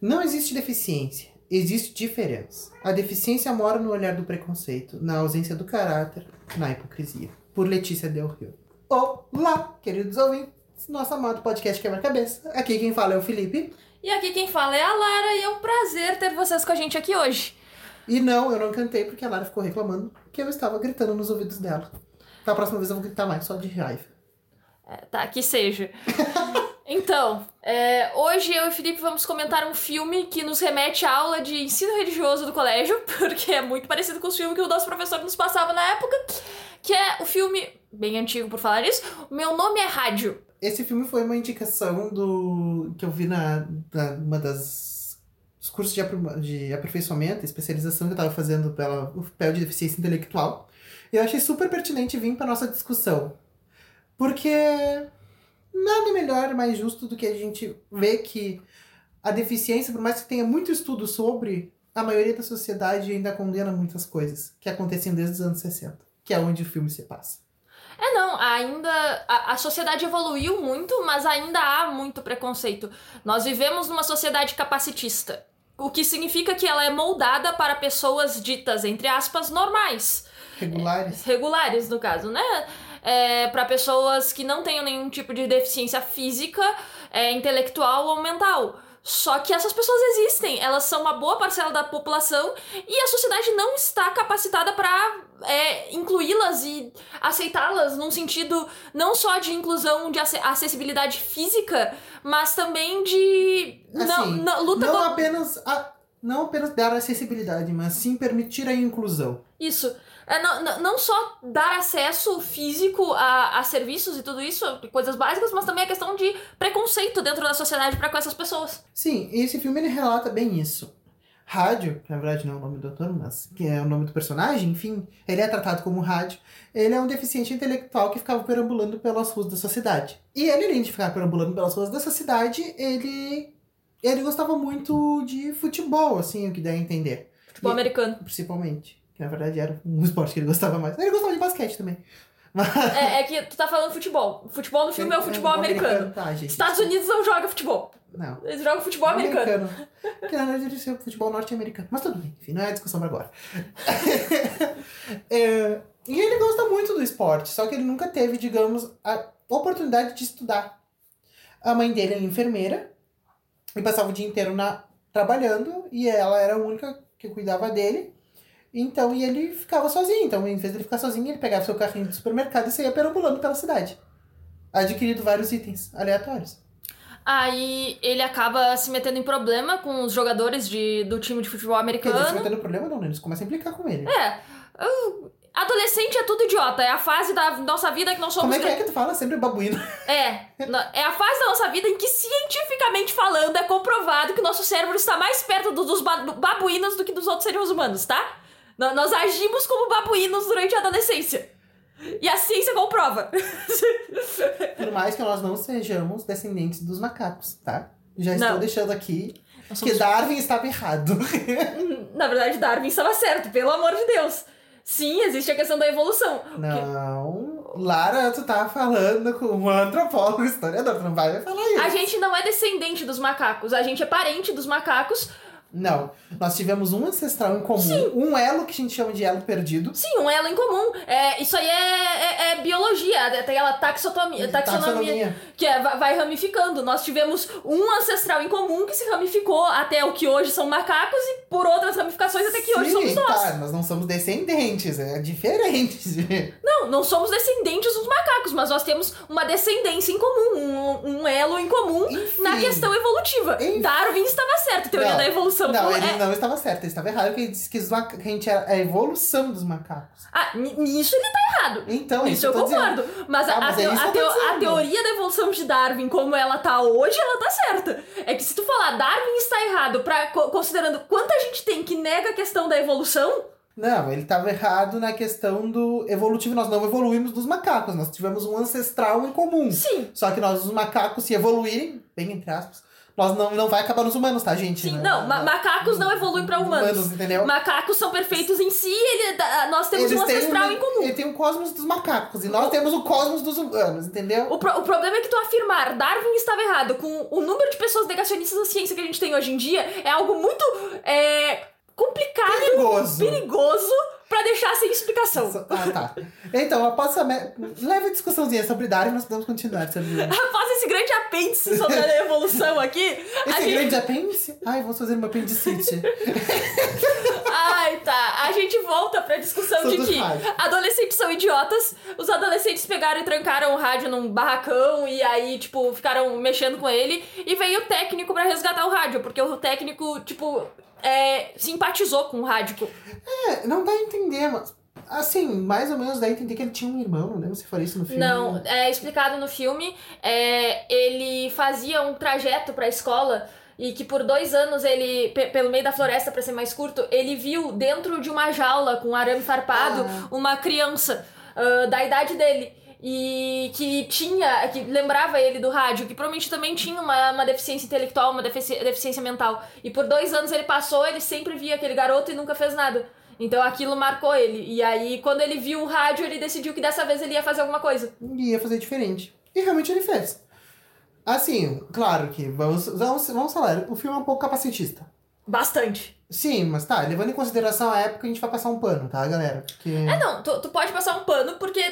Não existe deficiência, existe diferença. A deficiência mora no olhar do preconceito, na ausência do caráter, na hipocrisia. Por Letícia Del Rio. Olá, queridos ouvintes, nosso amado podcast Quebra-Cabeça. Aqui quem fala é o Felipe. E aqui quem fala é a Lara e é um prazer ter vocês com a gente aqui hoje. E não, eu não cantei porque a Lara ficou reclamando que eu estava gritando nos ouvidos dela. Da próxima vez eu vou gritar mais, só de raiva. É, tá, que seja. Então, é, hoje eu e o Felipe vamos comentar um filme que nos remete à aula de ensino religioso do colégio, porque é muito parecido com os filmes que o nosso professor nos passava na época, que é o filme, bem antigo por falar isso, Meu Nome é Rádio. Esse filme foi uma indicação do que eu vi na, na uma das dos cursos de, apro- de aperfeiçoamento, especialização que eu estava fazendo pela UFPEL de deficiência intelectual. E eu achei super pertinente vir para nossa discussão. Porque nada melhor, mais justo do que a gente ver que a deficiência, por mais que tenha muito estudo sobre, a maioria da sociedade ainda condena muitas coisas que aconteciam desde os anos 60, que é onde o filme se passa. É, não, ainda. A, a sociedade evoluiu muito, mas ainda há muito preconceito. Nós vivemos numa sociedade capacitista. O que significa que ela é moldada para pessoas ditas, entre aspas, normais. Regulares. regulares, no caso, né? É, para pessoas que não tenham nenhum tipo de deficiência física, é, intelectual ou mental. Só que essas pessoas existem, elas são uma boa parcela da população e a sociedade não está capacitada para é, incluí-las e aceitá-las num sentido não só de inclusão, de ace- acessibilidade física, mas também de não, Assim, não- luta não contra apenas a, não apenas dar acessibilidade, mas sim permitir a inclusão. Isso. É, não, não- só dar acesso físico a, a serviços e tudo isso, coisas básicas, mas também a questão de preconceito dentro da sociedade para com essas pessoas. Sim, e esse filme ele relata bem isso. Rádio, que na verdade não é o nome do ator, mas que é o nome do personagem, enfim, ele é tratado como rádio. Ele é um deficiente intelectual que ficava perambulando pelas ruas da sua cidade. E ele, além de ficar perambulando pelas ruas dessa cidade, ele ele gostava muito de futebol, assim, o que dá a entender. Futebol E- americano. Principalmente. Que na verdade era um esporte que ele gostava mais. Ele gostava de basquete também. Mas... É, é que tu tá falando futebol. Futebol no filme é o futebol americano. Tá, gente. Estados Unidos não joga futebol. Não. Eles jogam futebol americano. Que na verdade ser o futebol norte-americano. Mas tudo bem, enfim, não é a discussão pra agora. É, e ele gosta muito do esporte, só que ele nunca teve, digamos, a oportunidade de estudar. A mãe dele é enfermeira e passava o dia inteiro na, trabalhando e ela era a única que cuidava dele. Então, e ele ficava sozinho. Então, em vez de ele ficar sozinho, ele pegava seu carrinho do supermercado e saía perambulando pela cidade. Adquirindo vários itens aleatórios. Aí ele acaba se metendo em problema com os jogadores de, do time de futebol Quer dizer, se americano. não tendo problema, não, né? Eles começam a implicar com ele. É. Adolescente é tudo idiota. É a fase da nossa vida que nós somos. Como é que é que tu fala? Sempre babuíno. É, é a fase da nossa vida em que, cientificamente falando, é comprovado que o nosso cérebro está mais perto do- dos ba- babuínos do que dos outros seres humanos, tá? Nós agimos como babuínos durante a adolescência. E a ciência comprova. Por mais que nós não sejamos descendentes dos macacos, tá? Já estou Não. deixando aqui Nós que Darwin estava errado. Na verdade, Darwin estava certo, pelo amor de Deus. Sim, existe a questão da evolução. não. Lara, tu tá falando com um antropólogo, historiador, tu não vai falar isso. A gente não é descendente dos macacos, a gente é parente dos macacos. Não. Nós tivemos um ancestral em comum, um elo que a gente chama de elo perdido. Sim, um elo em comum. É, isso aí é, é- é biologia, tem aquela taxotomia, taxonomia. Taxonomia. Que é, va- vai ramificando. Nós tivemos um ancestral em comum que se ramificou até o que hoje são macacos e por outras ramificações até que hoje Sim, somos nós. tá, nós não somos descendentes, é diferente. Não, não somos descendentes dos macacos, mas nós temos uma descendência em comum, um, um elo em comum Enfim. na questão evolutiva. Enfim. Darwin estava certo, teoria Não, da evolução. Não, Não, ele é- não estava certo, ele estava errado, porque ele disse que, os maca- que a gente era a evolução dos macacos. Ah, ni- nisso ele tá errado. Então, é Isso eu tô dizendo. concordo. Mas, Ah, a, mas a é teo- isso a teo- teoria da evolução de Darwin, como ela tá hoje, ela tá certa. É que se tu falar Darwin está errado, pra, co- considerando quanta gente tem que nega a questão da evolução, Não, ele estava errado na questão do evolutivo. Nós não evoluímos dos macacos, nós tivemos um ancestral em comum. sim. Só que nós, os macacos, se evoluírem, bem entre aspas, Nós não, não vai acabar nos humanos, tá, gente? Sim, não, ma macacos não evoluem pra humanos. Humanos, entendeu? Macacos são perfeitos em si, ele, nós temos Eles um ancestral um- em comum. Ele tem o cosmos dos macacos e nós temos o cosmos dos humanos, entendeu? O, pro- o problema é que tu afirmar Darwin estava errado com o número de pessoas negacionistas da ciência que a gente tem hoje em dia é algo muito é, complicado, Perigoso. perigoso, pra deixar sem explicação. Ah, tá. Então, após essa me... leve discussãozinha sobre Darwin, nós podemos continuar sobre Após esse grande apêndice sobre a evolução aqui, esse gente... grande apêndice. Ai, vamos fazer uma apendicite. Ai, tá. A gente volta pra discussão Sobre de que rádios. adolescentes são idiotas. Os adolescentes pegaram e trancaram o rádio num barracão e aí, tipo, ficaram mexendo com ele. E veio o técnico pra resgatar o rádio, porque o técnico, tipo, é, simpatizou com o rádio. É, não dá a entender, mas. Assim, mais ou menos dá a entender que ele tinha um irmão, não lembro se foi isso no filme. Não, é explicado no filme. é, ele fazia um trajeto pra escola e que por dois anos ele, pe- pelo meio da floresta, pra ser mais curto, ele viu dentro de uma jaula com arame farpado Ah. uma criança ah, da idade dele. E que tinha, que lembrava ele do rádio, que provavelmente também tinha uma, uma deficiência intelectual, uma defici- deficiência mental. E por dois anos ele passou, ele sempre via aquele garoto e nunca fez nada. Então aquilo marcou ele. E aí, quando ele viu o rádio, ele decidiu que dessa vez ele ia fazer alguma coisa. Ia fazer diferente. E realmente ele fez. Assim, claro que vamos, vamos, vamos falar, o filme é um pouco capacitista. Bastante. Sim, mas tá, levando em consideração a época, a gente vai passar um pano, tá, galera? Porque. É, não, tu, tu pode passar um pano, porque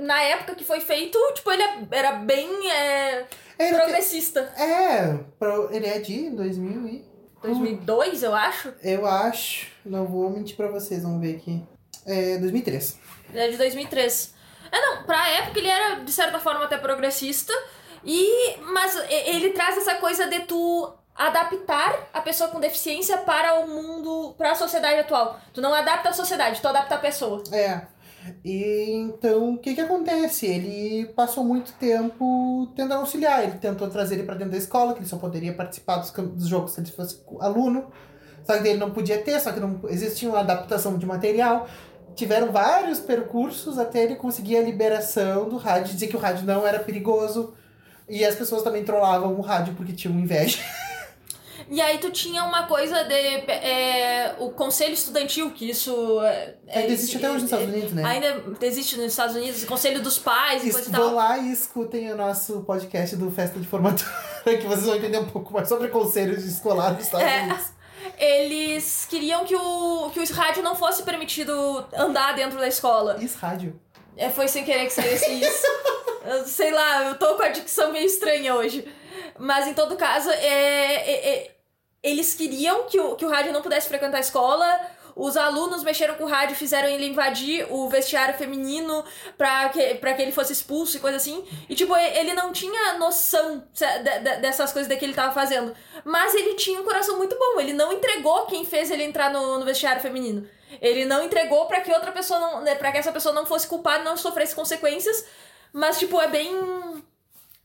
na época que foi feito, tipo, ele é- era bem é, progressista. é, ele é de 2000 e... 2002, eu acho. Eu acho, não vou mentir pra vocês, vamos ver aqui. É 2003. Ele é de 2003. É, não, pra época ele era, de certa forma, até progressista. E, mas ele traz essa coisa de tu adaptar a pessoa com deficiência para o mundo, para a sociedade atual. Tu não adapta a sociedade, tu adapta a pessoa. É. E então, o que que acontece? Ele passou muito tempo tentando auxiliar. Ele tentou trazer ele pra dentro da escola, que ele só poderia participar dos, dos jogos se ele fosse aluno. Só que ele não podia ter, só que não existia uma adaptação de material. Tiveram vários percursos até ele conseguir a liberação do rádio, dizer que o rádio não era perigoso. E as pessoas também trollavam o rádio porque tinham inveja. E aí tu tinha uma coisa de é, o conselho estudantil, que isso é, Ainda existe até hoje nos Estados Unidos, né? Ainda existe nos Estados Unidos, o conselho dos pais e coisa e tal. vão lá e escutem o nosso podcast do Festa de Formatura, que vocês vão entender um pouco mais sobre conselhos escolares dos Estados É. Unidos. Eles queriam que o, que o rádio não fosse permitido andar dentro da escola. Isso, rádio. É, foi sem querer que saiu isso. Eu sei lá, eu tô com a dicção meio estranha hoje. Mas em todo caso, é, é- é- eles queriam que o, que o rádio não pudesse frequentar a escola. Os alunos mexeram com o rádio, fizeram ele invadir o vestiário feminino pra que, pra que ele fosse expulso e coisa assim. E, tipo, ele não tinha noção dessas coisas que ele tava fazendo. Mas ele tinha um coração muito bom. Ele não entregou quem fez ele entrar no, no vestiário feminino. Ele não entregou pra que outra pessoa não. Né, pra que essa pessoa não fosse culpada, não sofresse consequências. Mas, tipo, é bem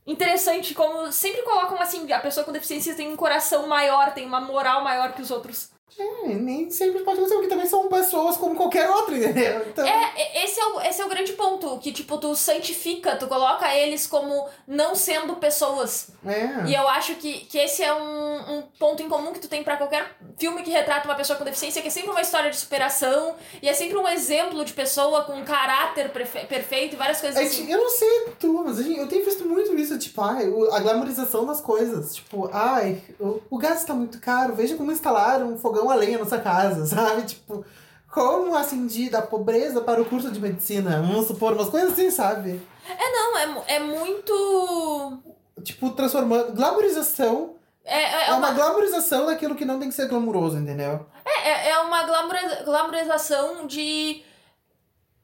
interessante como sempre colocam assim, a pessoa com deficiência tem um coração maior, tem uma moral maior que os outros. É, nem sempre pode acontecer, porque também são pessoas como qualquer outra, entendeu? Então, É, e- esse é, o, esse é o grande ponto, que tipo, tu santifica, tu coloca eles como não sendo pessoas. é. E eu acho que, que esse é um, um ponto em comum que tu tem pra qualquer filme que retrata uma pessoa com deficiência, que é sempre uma história de superação, e é sempre um exemplo de pessoa com um caráter perfe- perfeito e várias coisas A assim. eu não sei tu, mas gente- eu tenho visto muito isso, tipo, ai, a glamorização das coisas. Tipo, ai, o, o gás tá muito caro, veja como instalaram um fogão a lenha na sua casa, sabe? Tipo, como ascendi da pobreza para o curso de medicina, vamos supor, umas coisas assim, sabe? É, não, é, é muito. Tipo, transformando. Glamorização É, é, é é uma uma, glamorização daquilo que não tem que ser glamuroso, entendeu? é, é uma glamoura- glamourização de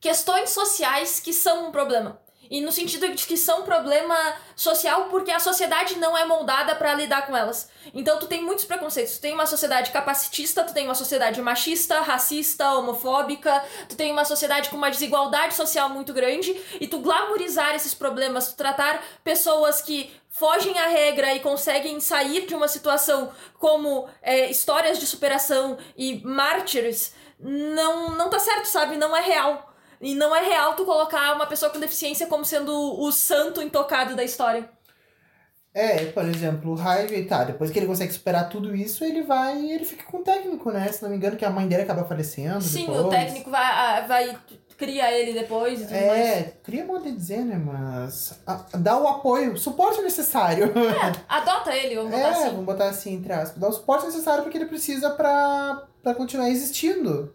questões sociais que são um problema. E no sentido de que são problema social porque a sociedade não é moldada pra lidar com elas. Então tu tem muitos preconceitos. Tu tem uma sociedade capacitista, tu tem uma sociedade machista, racista, homofóbica, tu tem uma sociedade com uma desigualdade social muito grande e tu glamourizar esses problemas, tu tratar pessoas que fogem à regra e conseguem sair de uma situação como é, histórias de superação e mártires, não, não tá certo, sabe? Não é real. E não é real tu colocar uma pessoa com deficiência como sendo o santo intocado da história. É, por exemplo, o Harvey, tá, depois que ele consegue superar tudo isso, ele vai e ele fica com o técnico, né? Se não me engano, que a mãe dele acaba falecendo Sim, depois. o técnico vai, vai cria ele depois e tudo mais. É, queria modo de dizer, né, mas... a- dá o apoio, o suporte necessário. Adota ele, vamos botar É, assim. vamos botar assim, entre aspas. Dá o suporte necessário porque ele precisa pra, pra continuar existindo.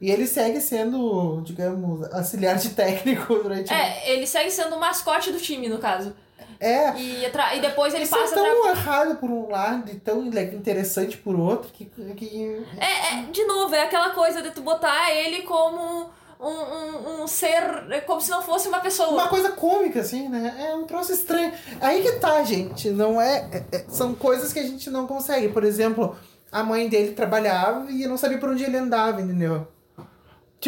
E ele segue sendo, digamos, auxiliar de técnico durante... É, ele segue sendo o mascote do time, no caso. É, E, e depois ele Isso passa é tão errado por um lado e tão interessante por outro que... que... É, é, de novo, é aquela coisa de tu botar ele como um, um, um ser. é Como se não fosse uma pessoa. Uma coisa cômica, assim, né? É um troço estranho. Aí que tá, gente. Não é, é- é- São coisas que a gente não consegue. Por exemplo, a mãe dele trabalhava e não sabia por onde ele andava, entendeu?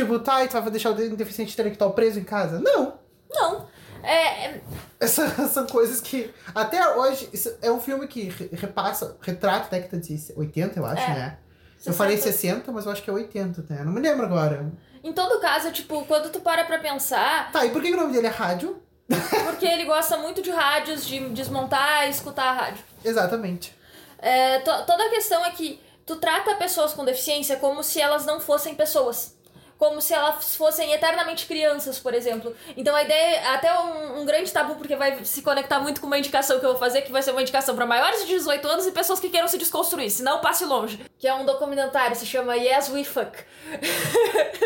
Tipo, tá, e tu vai deixar o deficiente intelectual preso em casa? Não. Não. É, é- Essas são coisas que. Até hoje. É um filme que re- repassa, retrata a década de 80, eu acho, É. né? Eu falei 60. 60, mas eu acho que é 80, né? Não me lembro agora. Em todo caso, tipo, quando tu para pra pensar, Tá, e por que que o nome dele é rádio? porque ele gosta muito de rádios, de desmontar e escutar a rádio. Exatamente. É, to- toda a questão é que tu trata pessoas com deficiência como se elas não fossem pessoas. Como se elas fossem eternamente crianças, por exemplo. Então a ideia, até um, um grande tabu, porque vai se conectar muito com uma indicação que eu vou fazer, que vai ser uma indicação para maiores de 18 anos e pessoas que queiram se desconstruir, senão passe longe. Que é um documentário, se chama Yes We Fuck.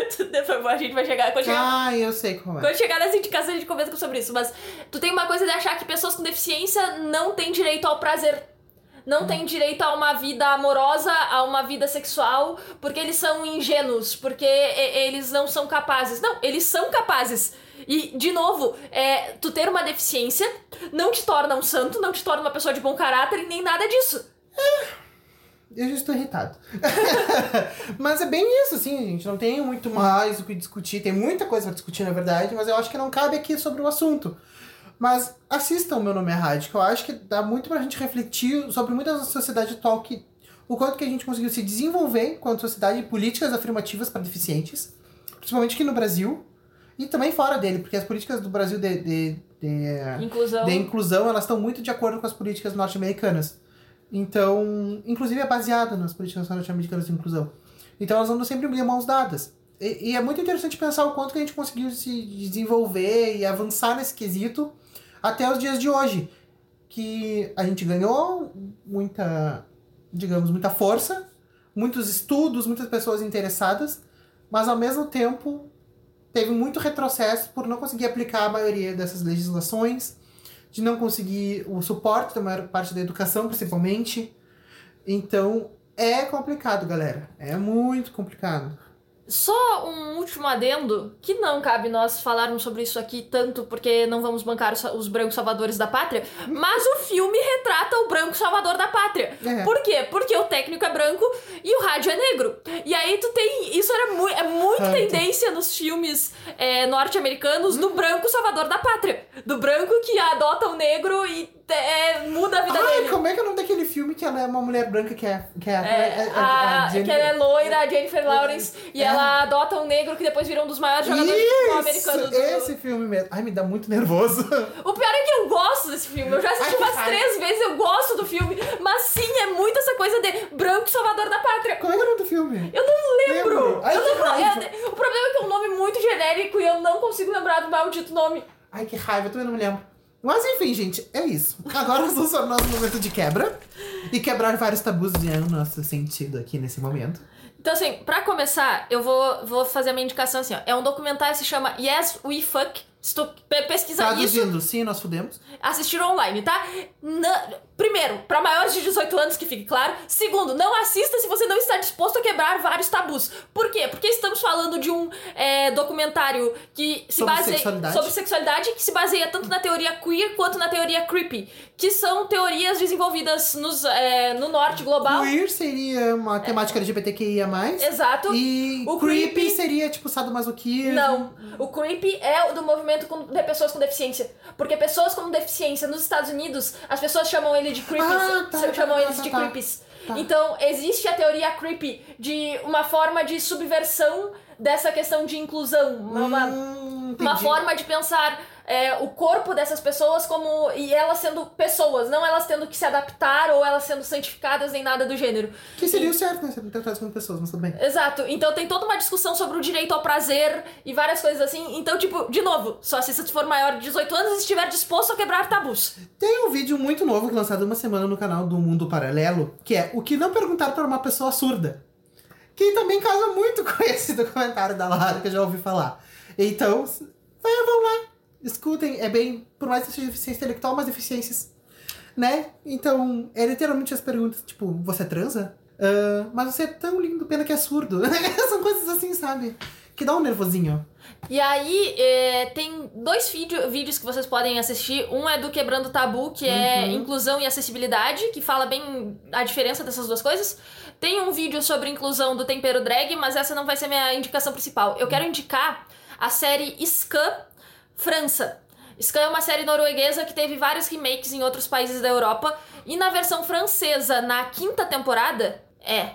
a gente vai chegar. Quando chegar Ah, eu sei como é. quando chegar nessa indicação, a gente comenta sobre isso. Mas tu tem uma coisa de achar que pessoas com deficiência não têm direito ao prazer. Não têm direito a uma vida amorosa, a uma vida sexual, porque eles são ingênuos, porque eles não são capazes. Não, eles são capazes. E, de novo, é, tu ter uma deficiência não te torna um santo, não te torna uma pessoa de bom caráter e nem nada disso. Eu já estou irritado. mas é bem isso, assim, gente. Não tem muito mais o que discutir. Tem muita coisa pra discutir, na verdade, mas eu acho que não cabe aqui sobre o assunto. Mas assistam o Meu Nome é Rádio, que eu acho que dá muito pra gente refletir sobre muita da sociedade atual, que, o quanto que a gente conseguiu se desenvolver enquanto sociedade em políticas afirmativas para deficientes, principalmente aqui no Brasil, e também fora dele, porque as políticas do Brasil de, de, de, Inclusão. de inclusão, elas estão muito de acordo com as políticas norte-americanas. Então, inclusive é baseado nas políticas norte-americanas de inclusão. Então elas andam sempre de mãos dadas. E, e é muito interessante pensar o quanto que a gente conseguiu se desenvolver e avançar nesse quesito até os dias de hoje. Que a gente ganhou muita, digamos, muita força, muitos estudos, muitas pessoas interessadas, mas ao mesmo tempo teve muito retrocesso por não conseguir aplicar a maioria dessas legislações, de não conseguir o suporte da maior parte da educação, principalmente. Então, é complicado, galera. É muito complicado. Só um último adendo, que não cabe nós falarmos sobre isso aqui tanto porque não vamos bancar os, os brancos salvadores da pátria, mas o filme retrata o branco salvador da pátria. É. Por quê? Porque o técnico é branco e o rádio é negro. E aí tu tem. Isso era mu é muito tendência nos filmes é, norte-americanos do branco salvador da pátria. Do branco que adota o negro e é, muda a vida Ai, dele. como é que é o nome daquele filme que ela é uma mulher branca que é. Que é, É, a, a, a que Jennifer- ela é loira, a Jennifer Lawrence, e É. ela adota um negro que depois vira um dos maiores jogadores de futebol americanos do... Esse filme mesmo. Ai, me dá muito nervoso. O pior é que eu gosto desse filme, eu já assisti Ai, que umas três vezes, eu gosto do filme, mas sim, é muito essa coisa de branco salvador da pátria. Como é que é o nome do filme? Eu não lembro. Lembro. Ai, eu que não, é- o problema é que é um nome muito genérico e eu não consigo lembrar do maldito nome. Ai, que raiva, eu também não me lembro. Mas enfim, gente, é isso. Agora vamos para o nosso momento de quebra. E quebrar vários tabus é o nosso sentido aqui nesse momento. Então, assim, pra começar, eu vou, vou fazer minha indicação assim, ó. É um documentário que se chama Yes We Fuck. Se tu pe- pesquisar isso, Traduzindo, sim, nós fudemos. assistir online, tá? Na- Primeiro, pra maiores de 18 anos, que fique claro. Segundo, não assista se você não está disposto a quebrar vários tabus. Por quê? Porque estamos falando de um é, documentário que se Sobre baseia sexualidade. sobre sexualidade, que se baseia tanto na teoria queer quanto na teoria creepy, que são teorias desenvolvidas nos, é, no norte global. Queer seria uma temática LGBTQIA+. Exato. E O creepy, creepy- seria tipo sadomasoquismo. Não, o creepy é o do movimento com- de pessoas com deficiência. Porque pessoas com deficiência nos Estados Unidos, as pessoas chamam ele de creepies. Ah, tá, tá, chamam tá, eles tá, de tá. creepies. Tá. Então, existe a teoria creepy de uma forma de subversão dessa questão de inclusão. Uma, Hum, uma entendi. forma de pensar é, o corpo dessas pessoas como. e elas sendo pessoas, não elas tendo que se adaptar ou elas sendo santificadas nem nada do gênero. Que seria o certo, né? Serem tratadas como pessoas, mas tudo bem. Exato. Então tem toda uma discussão sobre o direito ao prazer e várias coisas assim. Então, tipo, de novo, só assista se for maior de 18 anos e estiver disposto a quebrar tabus. Tem um vídeo muito novo que é lançado uma semana no canal do Mundo Paralelo, que é o que não perguntar para uma pessoa surda. Que também casa muito com esse documentário da Lara que eu já ouvi falar. Então, vão lá, escutem. É bem, por mais que seja deficiência intelectual, mas deficiências, né? Então, é literalmente as perguntas, tipo, você transa? Ah, mas você é tão lindo, pena que é surdo. São coisas assim, sabe? Que dá um nervosinho. E aí, é, tem dois vídeo, vídeos que vocês podem assistir. Um é do Quebrando Tabu, que é inclusão e acessibilidade, que fala bem a diferença dessas duas coisas. Tem um vídeo sobre inclusão do tempero drag, mas essa não vai ser minha indicação principal. Eu quero indicar a série Scam França. Scam é uma série norueguesa que teve vários remakes em outros países da Europa. E na versão francesa, na quinta temporada, é.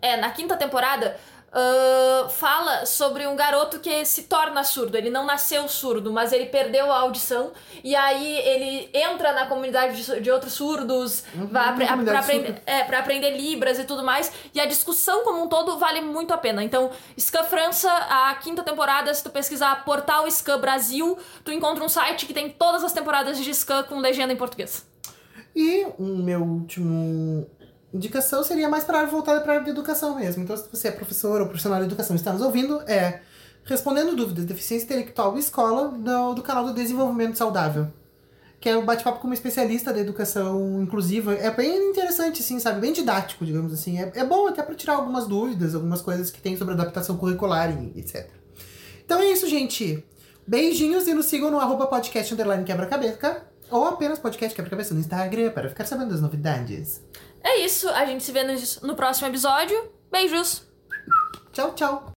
É, na quinta temporada, ah, fala sobre um garoto que se torna surdo. Ele não nasceu surdo, mas ele perdeu a audição. E aí ele entra na comunidade de, de outros surdos pra, aprender, é, pra aprender Libras e tudo mais. E a discussão como um todo vale muito a pena. Então, Scam França, a quinta temporada, se tu pesquisar portal Scam Brasil, tu encontra um site que tem todas as temporadas de Scam com legenda em português. E um meu último indicação seria mais para área voltada para a área de educação mesmo. Então, se você é professor ou profissional de educação e está nos ouvindo, é Respondendo Dúvidas, Deficiência Intelectual e Escola, do, do canal do Desenvolvimento Saudável. Que é um bate-papo com uma especialista da educação inclusiva. É bem interessante, assim, sabe? Bem didático, digamos assim. É, é bom até para tirar algumas dúvidas, algumas coisas que tem sobre adaptação curricular e etc. Então é isso, gente. Beijinhos e nos sigam no arroba podcast underline quebra-cabeça. Ou apenas podcast quebra-cabeça no Instagram para ficar sabendo das novidades. É isso, a gente se vê no, no próximo episódio. Beijos! Tchau, tchau.